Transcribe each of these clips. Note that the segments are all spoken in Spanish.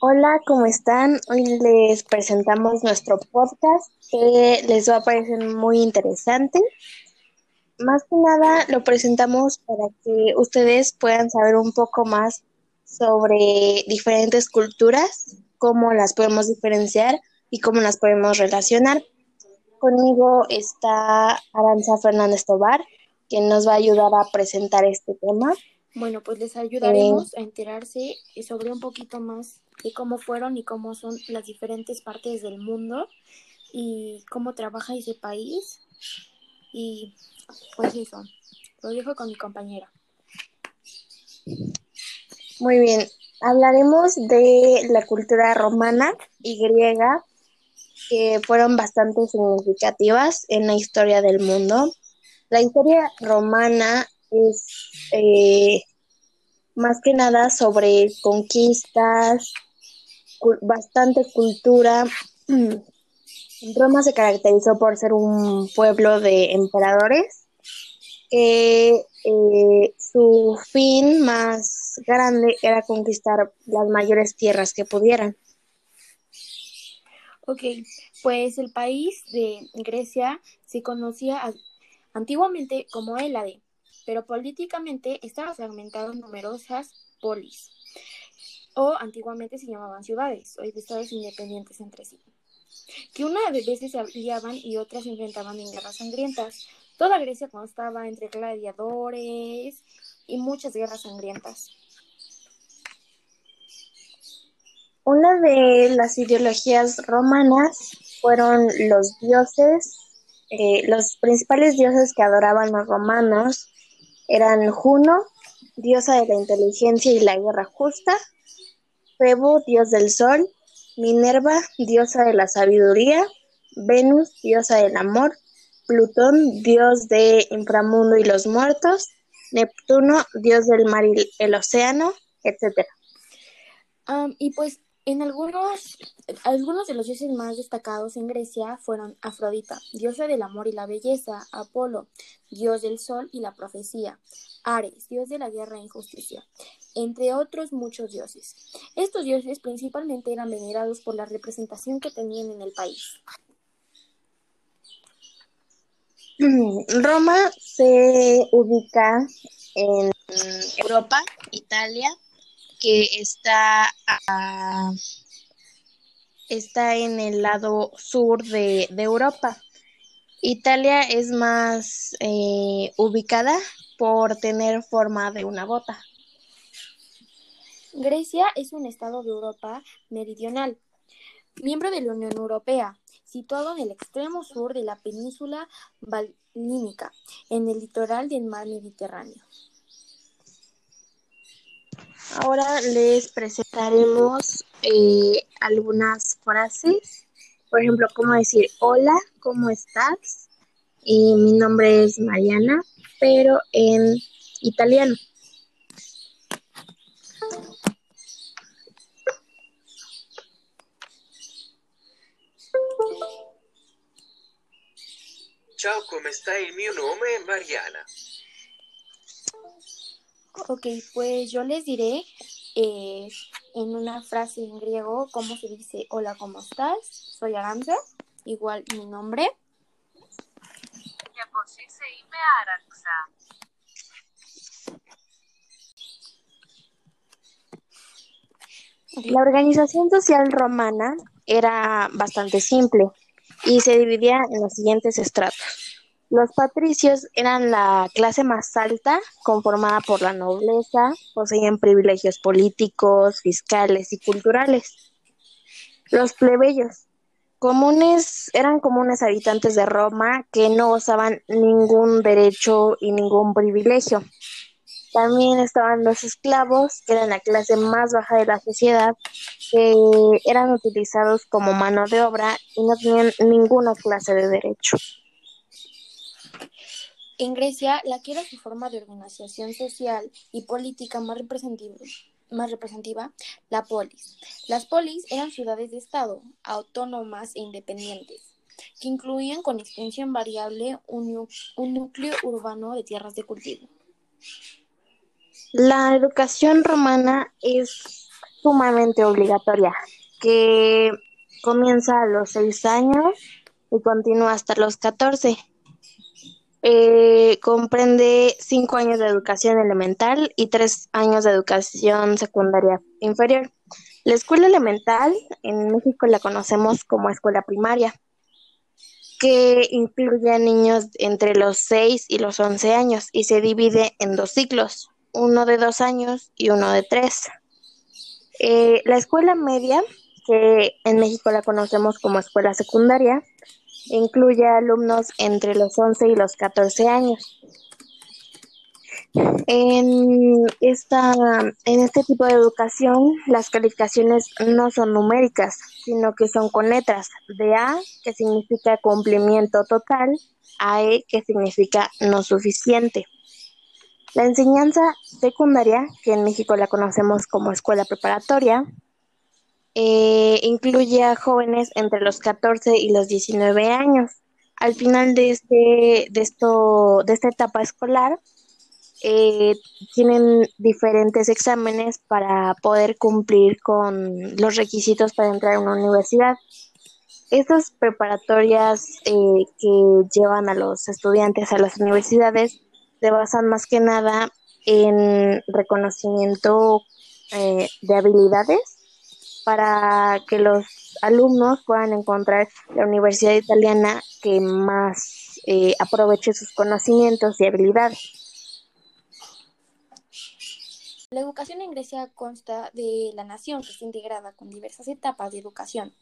Hola, ¿cómo están? Hoy les presentamos nuestro podcast que les va a parecer muy interesante. Más que nada lo presentamos para que ustedes puedan saber un poco más sobre diferentes culturas, cómo las podemos diferenciar y cómo las podemos relacionar. Conmigo está Aranza Fernández Tobar, que nos va a ayudar a presentar este tema. Bueno, pues les ayudaremos a enterarse sobre un poquito más de cómo fueron y cómo son las diferentes partes del mundo y cómo trabaja ese país. Y pues eso, lo dejo con mi compañera. Muy bien, hablaremos de la cultura romana y griega que fueron bastante significativas en la historia del mundo. La historia romana es eh, más que nada sobre conquistas, bastante cultura. Roma se caracterizó por ser un pueblo de emperadores. Eh, su fin más grande era conquistar las mayores tierras que pudieran. Ok, pues el país de Grecia se conocía antiguamente como Hélade, pero políticamente estaba fragmentado en numerosas polis o antiguamente se llamaban ciudades, hoy estados independientes entre sí, que una de veces se aliaban y otras se enfrentaban en guerras sangrientas. Toda Grecia constaba entre gladiadores y muchas guerras sangrientas. Una de las ideologías romanas fueron los dioses, eh, los principales dioses que adoraban los romanos eran Juno, diosa de la inteligencia y la guerra justa, Febo, dios del sol, Minerva, diosa de la sabiduría, Venus, diosa del amor, Plutón, dios de inframundo y los muertos, Neptuno, dios del mar y el océano, etc. y pues en algunos, algunos de los dioses más destacados en Grecia fueron Afrodita, diosa del amor y la belleza, Apolo, dios del sol y la profecía, Ares, dios de la guerra e injusticia, entre otros muchos dioses. Estos dioses principalmente eran venerados por la representación que tenían en el país. Roma se ubica en Europa, Italia, que está, está en el lado sur de, Europa. Italia es más eh, ubicada por tener forma de una bota. Grecia es un estado de Europa meridional, miembro de la Unión Europea, situado en el extremo sur de la península balínica, en el litoral del mar Mediterráneo. Ahora les presentaremos eh, algunas frases. Por ejemplo, cómo decir hola, ¿cómo estás? Y mi nombre es Mariana, pero en italiano. Ciao, come stai? Mi nombre es Mariana. Ok, pues yo les diré eh, en una frase en griego cómo se dice hola, ¿cómo estás? Soy Aranza, igual mi nombre. La organización social romana era bastante simple y se dividía en los siguientes estratos. Los patricios eran la clase más alta, conformada por la nobleza, poseían privilegios políticos, fiscales y culturales. Los plebeyos comunes eran comunes habitantes de Roma que no gozaban ningún derecho y ningún privilegio. También estaban los esclavos, que eran la clase más baja de la sociedad, que eran utilizados como mano de obra y no tenían ninguna clase de derecho. En Grecia, la que era su forma de organización social y política más representativa, más representativa, la polis. Las polis eran ciudades de Estado, autónomas e independientes, que incluían con extensión variable un, núcleo urbano de tierras de cultivo. La educación romana es sumamente obligatoria, que comienza a los 6 años y continúa hasta los 14. Eh, comprende 5 años de educación elemental y 3 años de educación secundaria inferior. La escuela elemental en México la conocemos como escuela primaria, que incluye a niños entre los 6 y los 11 años y se divide en dos ciclos, uno de 2 años y uno de 3. Eh, la escuela media, que en México la conocemos como escuela secundaria, incluye alumnos entre los 11 y los 14 años. En, esta, en este tipo de educación, las calificaciones no son numéricas, sino que son con letras de A, que significa cumplimiento total, a E, que significa no suficiente. La enseñanza secundaria, que en México la conocemos como escuela preparatoria, eh, incluye a jóvenes entre los 14 y los 19 años. Al final de, este, de, esto, de esta etapa escolar, eh, tienen diferentes exámenes para poder cumplir con los requisitos para entrar a una universidad. Estas preparatorias eh, que llevan a los estudiantes a las universidades se basan más que nada en reconocimiento eh, de habilidades para que los alumnos puedan encontrar la universidad italiana que más aproveche sus conocimientos y habilidades. La educación en Grecia consta de la nación que está integrada con diversas etapas de educación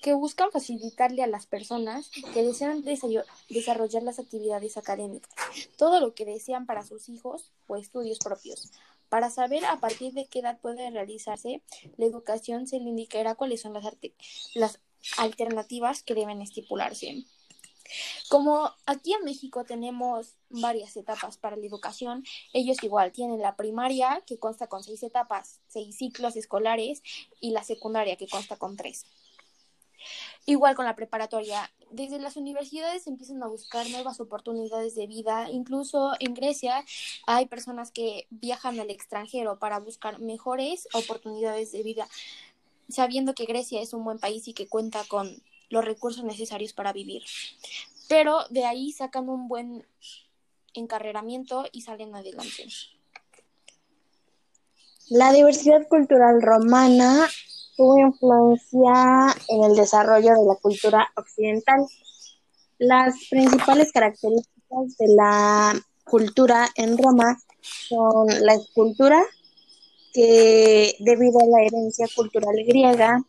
que buscan facilitarle a las personas que desean desarrollar las actividades académicas, todo lo que desean para sus hijos o estudios propios. Para saber a partir de qué edad puede realizarse la educación, se le indicará cuáles son las, las alternativas que deben estipularse. Como aquí en México tenemos varias etapas para la educación, ellos igual tienen la primaria que consta con seis etapas, seis ciclos escolares y la secundaria que consta con tres. Igual con la preparatoria, desde las universidades empiezan a buscar nuevas oportunidades de vida. Incluso en Grecia hay personas que viajan al extranjero para buscar mejores oportunidades de vida, sabiendo que Grecia es un buen país y que cuenta con los recursos necesarios para vivir. Pero de ahí sacan un buen encarreramiento y salen adelante. La diversidad cultural romana tuvo influencia en el desarrollo de la cultura occidental. Las principales características de la cultura en Roma son la escultura, que debido a la herencia cultural griega,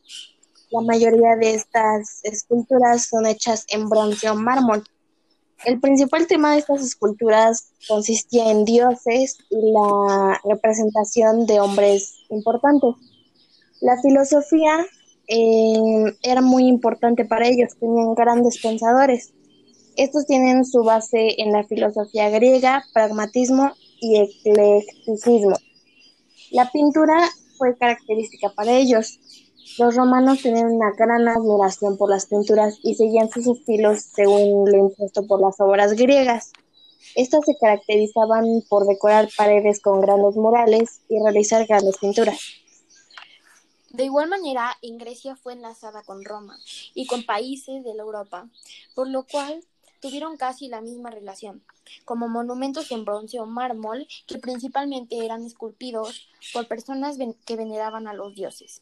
la mayoría de estas esculturas son hechas en bronce o mármol. El principal tema de estas esculturas consistía en dioses y la representación de hombres importantes. La filosofía eh, era muy importante para ellos, tenían grandes pensadores. Estos tienen su base en la filosofía griega, pragmatismo y eclecticismo. La pintura fue característica para ellos. Los romanos tenían una gran admiración por las pinturas y seguían sus estilos según lo impuesto por las obras griegas. Estas se caracterizaban por decorar paredes con grandes murales y realizar grandes pinturas. De igual manera, en Grecia fue enlazada con Roma y con países de la Europa, por lo cual tuvieron casi la misma relación, como monumentos en bronce o mármol que principalmente eran esculpidos por personas que veneraban a los dioses.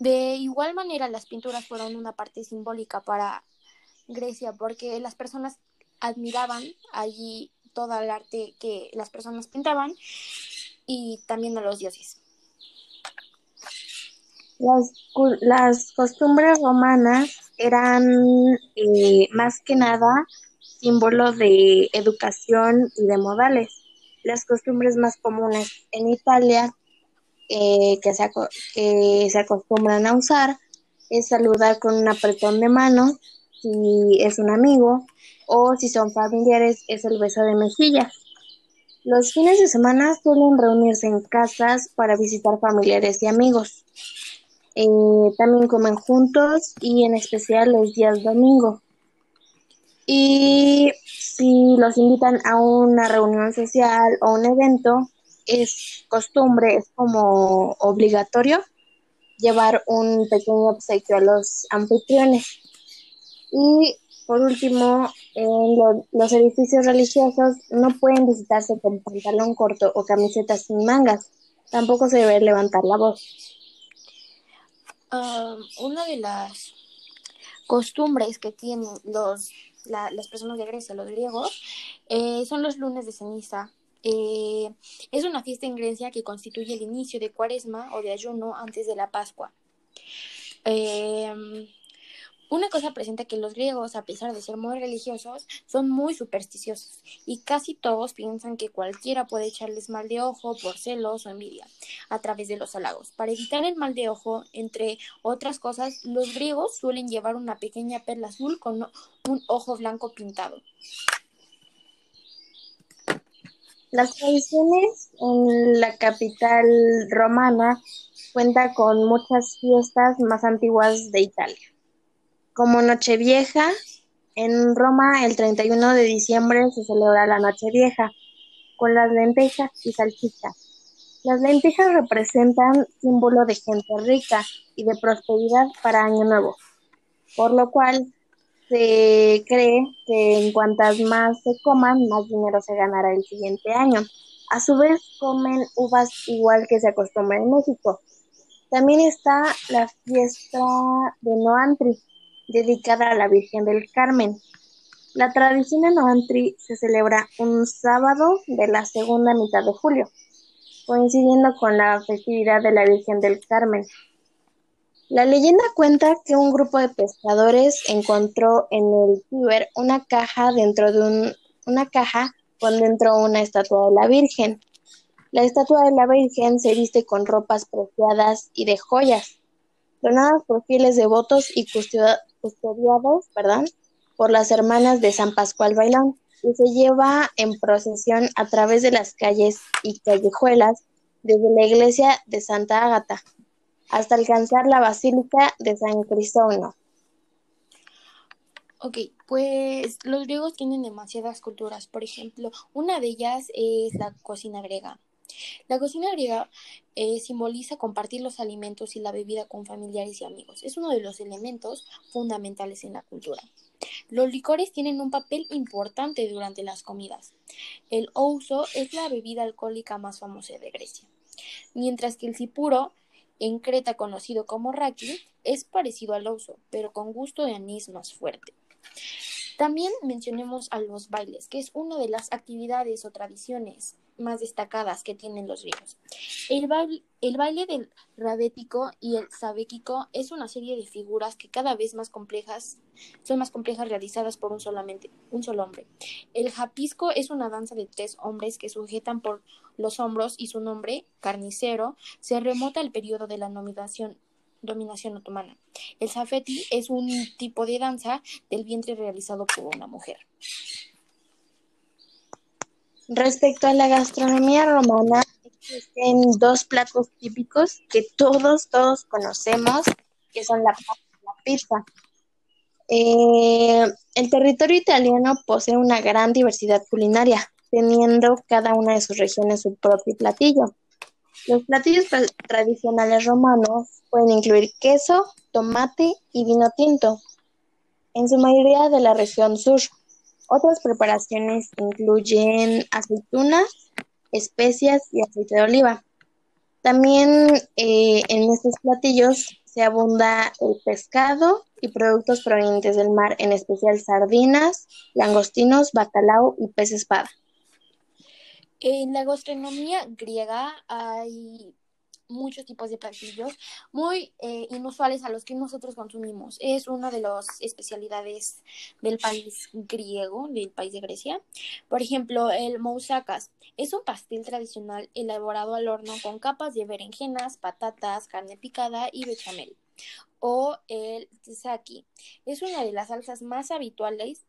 De igual manera, las pinturas fueron una parte simbólica para Grecia porque las personas admiraban allí todo el arte que las personas pintaban y también a los dioses. Las, costumbres romanas eran eh, más que nada símbolo de educación y de modales. Las costumbres más comunes en Italia eh, que, se, que se acostumbran a usar es saludar con un apretón de mano si es un amigo o si son familiares es el beso de mejilla. Los fines de semana suelen reunirse en casas para visitar familiares y amigos. Eh, también comen juntos y en especial los días domingo. Y si los invitan a una reunión social o un evento, es costumbre, es como obligatorio llevar un pequeño obsequio a los anfitriones. Y por último, los edificios religiosos no pueden visitarse con pantalón corto o camiseta sin mangas. Tampoco se debe levantar la voz. Una de las costumbres que tienen los, las personas de Grecia, los griegos, eh, son los lunes de ceniza. Eh, es una fiesta en Grecia que constituye el inicio de cuaresma o de ayuno antes de la Pascua. Eh, una cosa presenta que los griegos, a pesar de ser muy religiosos, son muy supersticiosos y casi todos piensan que cualquiera puede echarles mal de ojo por celos o envidia a través de los halagos. Para evitar el mal de ojo, entre otras cosas, los griegos suelen llevar una pequeña perla azul con un ojo blanco pintado. Las tradiciones en la capital romana cuenta con muchas fiestas más antiguas de Italia como Nochevieja, en Roma el 31 de diciembre se celebra la Nochevieja con las lentejas y salchichas. Las lentejas representan símbolo de gente rica y de prosperidad para Año Nuevo, por lo cual se cree que en cuantas más se coman, más dinero se ganará el siguiente año. A su vez, comen uvas igual que se acostumbra en México. También está la fiesta de Noantri, dedicada a la Virgen del Carmen. La tradición en Noantri se celebra un sábado de la segunda mitad de julio, coincidiendo con la festividad de la Virgen del Carmen. La leyenda cuenta que un grupo de pescadores encontró en el Tíber una caja dentro de una caja con dentro una estatua de la Virgen. La estatua de la Virgen se viste con ropas preciadas y de joyas, donadas por fieles devotos y custodiados ¿verdad? por las hermanas de San Pascual Bailón y se lleva en procesión a través de las calles y callejuelas desde la iglesia de Santa Ágata hasta alcanzar la basílica de San Cristóbal. Ok, pues los griegos tienen demasiadas culturas. Por ejemplo, una de ellas es la cocina griega. La cocina griega eh, simboliza compartir los alimentos y la bebida con familiares y amigos. Es uno de los elementos fundamentales en la cultura. Los licores tienen un papel importante durante las comidas. El ouso es la bebida alcohólica más famosa de Grecia, mientras que el cipuro, en Creta conocido como raki, es parecido al ouso, pero con gusto de anís más fuerte. También mencionemos a los bailes, que es una de las actividades o tradiciones más destacadas que tienen los griegos. El baile, el baile del rabético y el sabéquico es una serie de figuras que cada vez más complejas son más complejas realizadas por un, solamente, un solo hombre. El japisco es una danza de tres hombres que sujetan por los hombros y su nombre, carnicero, se remota al periodo de la nominación dominación otomana. El zafeti es un tipo de danza del vientre realizado por una mujer. Respecto a la gastronomía romana, existen dos platos típicos que todos, todos conocemos, que son la la pizza. Eh, el territorio italiano posee una gran diversidad culinaria, teniendo cada una de sus regiones su propio platillo. Los platillos tradicionales romanos pueden incluir queso, tomate y vino tinto, en su mayoría de la región sur. Otras preparaciones incluyen aceitunas, especias y aceite de oliva. También eh, en estos platillos se abunda el pescado y productos provenientes del mar, en especial sardinas, langostinos, bacalao y pez espada. En la gastronomía griega hay muchos tipos de platillos muy eh, inusuales a los que nosotros consumimos. Es una de las especialidades del país griego, del país de Grecia. Por ejemplo, el moussakas es un pastel tradicional elaborado al horno con capas de berenjenas, patatas, carne picada y bechamel. O el tsaki es una de las salsas más habituales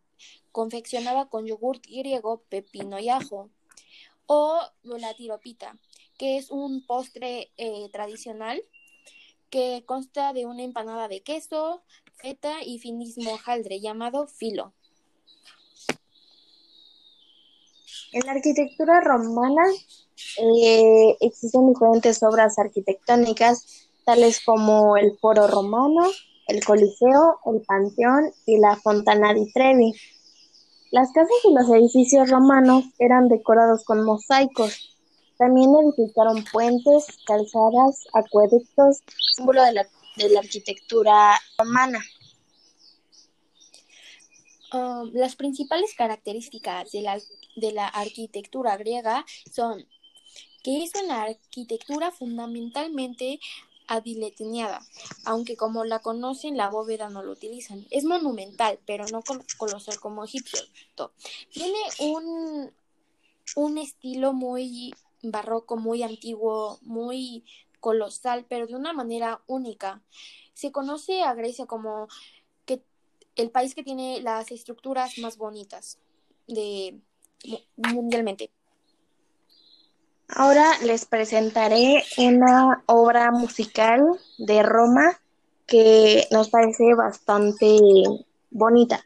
confeccionada con yogur griego, pepino y ajo o la tiropita, que es un postre eh, tradicional que consta de una empanada de queso, feta y finismo hojaldre llamado filo. En la arquitectura romana eh, existen diferentes obras arquitectónicas, tales como el Foro Romano, el Coliseo, el Panteón y la Fontana di Trevi. Las casas y los edificios romanos eran decorados con mosaicos. También edificaron puentes, calzadas, acueductos, símbolo de la, de la arquitectura romana. Um, las principales características de la, de la arquitectura griega son que es una arquitectura fundamentalmente adileteñada, aunque como la conocen la bóveda no lo utilizan. Es monumental, pero no colosal como egipcio. Tiene un, un estilo muy barroco, muy antiguo, muy colosal, pero de una manera única. Se conoce a Grecia como que el país que tiene las estructuras más bonitas de mundialmente. Ahora les presentaré una obra musical de Roma que nos parece bastante bonita.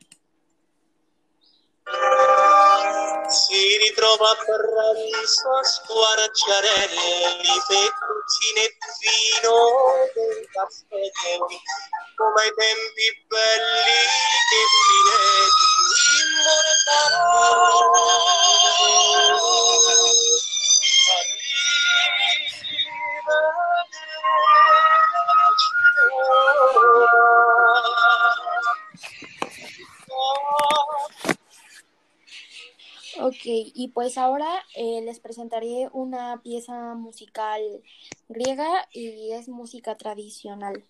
Si ritrova paradiso a squarciarelli, fettuccinettino del castelli, come ai tempi belli che Pinetti immortalò. Y pues ahora eh, les presentaré una pieza musical griega y es música tradicional.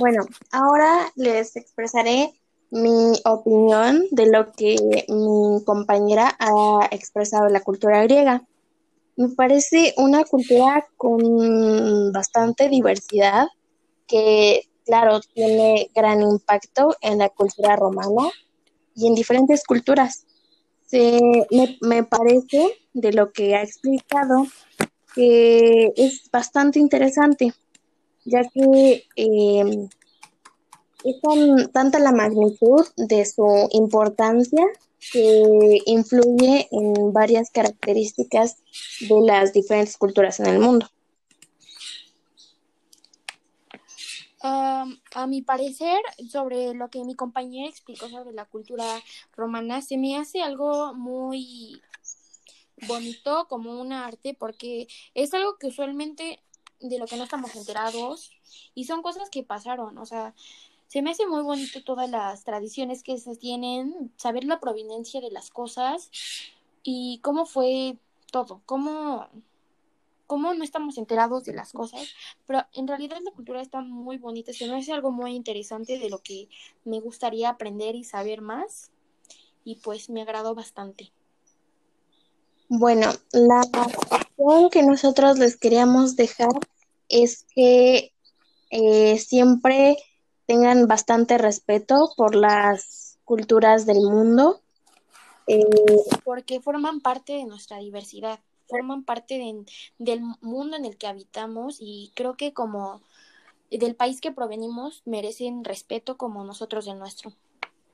Bueno, ahora les expresaré mi opinión de lo que mi compañera ha expresado de la cultura griega. Me parece una cultura con bastante diversidad que, claro, tiene gran impacto en la cultura romana y en diferentes culturas. me, me parece de lo que ha explicado que es bastante interesante ya que es tanta la magnitud de su importancia que influye en varias características de las diferentes culturas en el mundo. a mi parecer, sobre lo que mi compañera explicó sobre la cultura romana, se me hace algo muy bonito como un arte porque es algo que usualmente de lo que no estamos enterados y son cosas que pasaron, o sea, se me hace muy bonito todas las tradiciones que se tienen, saber la proveniencia de las cosas y cómo fue todo, cómo, cómo no estamos enterados de las cosas, pero en realidad la cultura está muy bonita, se me hace algo muy interesante de lo que me gustaría aprender y saber más y pues me agradó bastante. Bueno, la cuestión que nosotros les queríamos dejar es que eh, siempre tengan bastante respeto por las culturas del mundo. Eh, Porque forman parte de nuestra diversidad, forman parte del mundo en el que habitamos y creo que como del país que provenimos merecen respeto como nosotros del nuestro.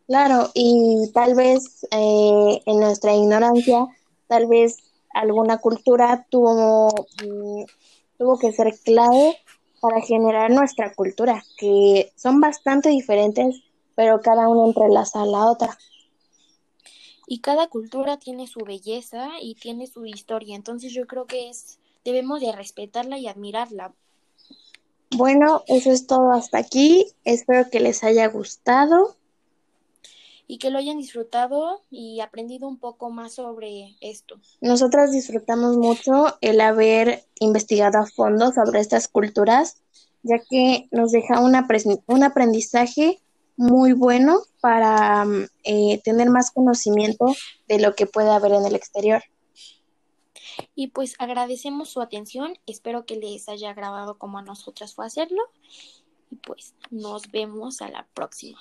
Claro, y tal vez eh, en nuestra ignorancia, tal vez alguna cultura tuvo, mm, tuvo que ser clave para generar nuestra cultura, que son bastante diferentes, pero cada uno entrelaza a la otra. Y cada cultura tiene su belleza y tiene su historia, entonces yo creo que es debemos de respetarla y admirarla. Bueno, eso es todo hasta aquí. Espero que les haya gustado y que lo hayan disfrutado y aprendido un poco más sobre esto. Nosotras disfrutamos mucho el haber investigado a fondo sobre estas culturas, ya que nos deja un aprendizaje muy bueno para eh, tener más conocimiento de lo que puede haber en el exterior. Y pues agradecemos su atención. Espero que les haya agradado como a nosotras fue hacerlo. Y pues nos vemos a la próxima.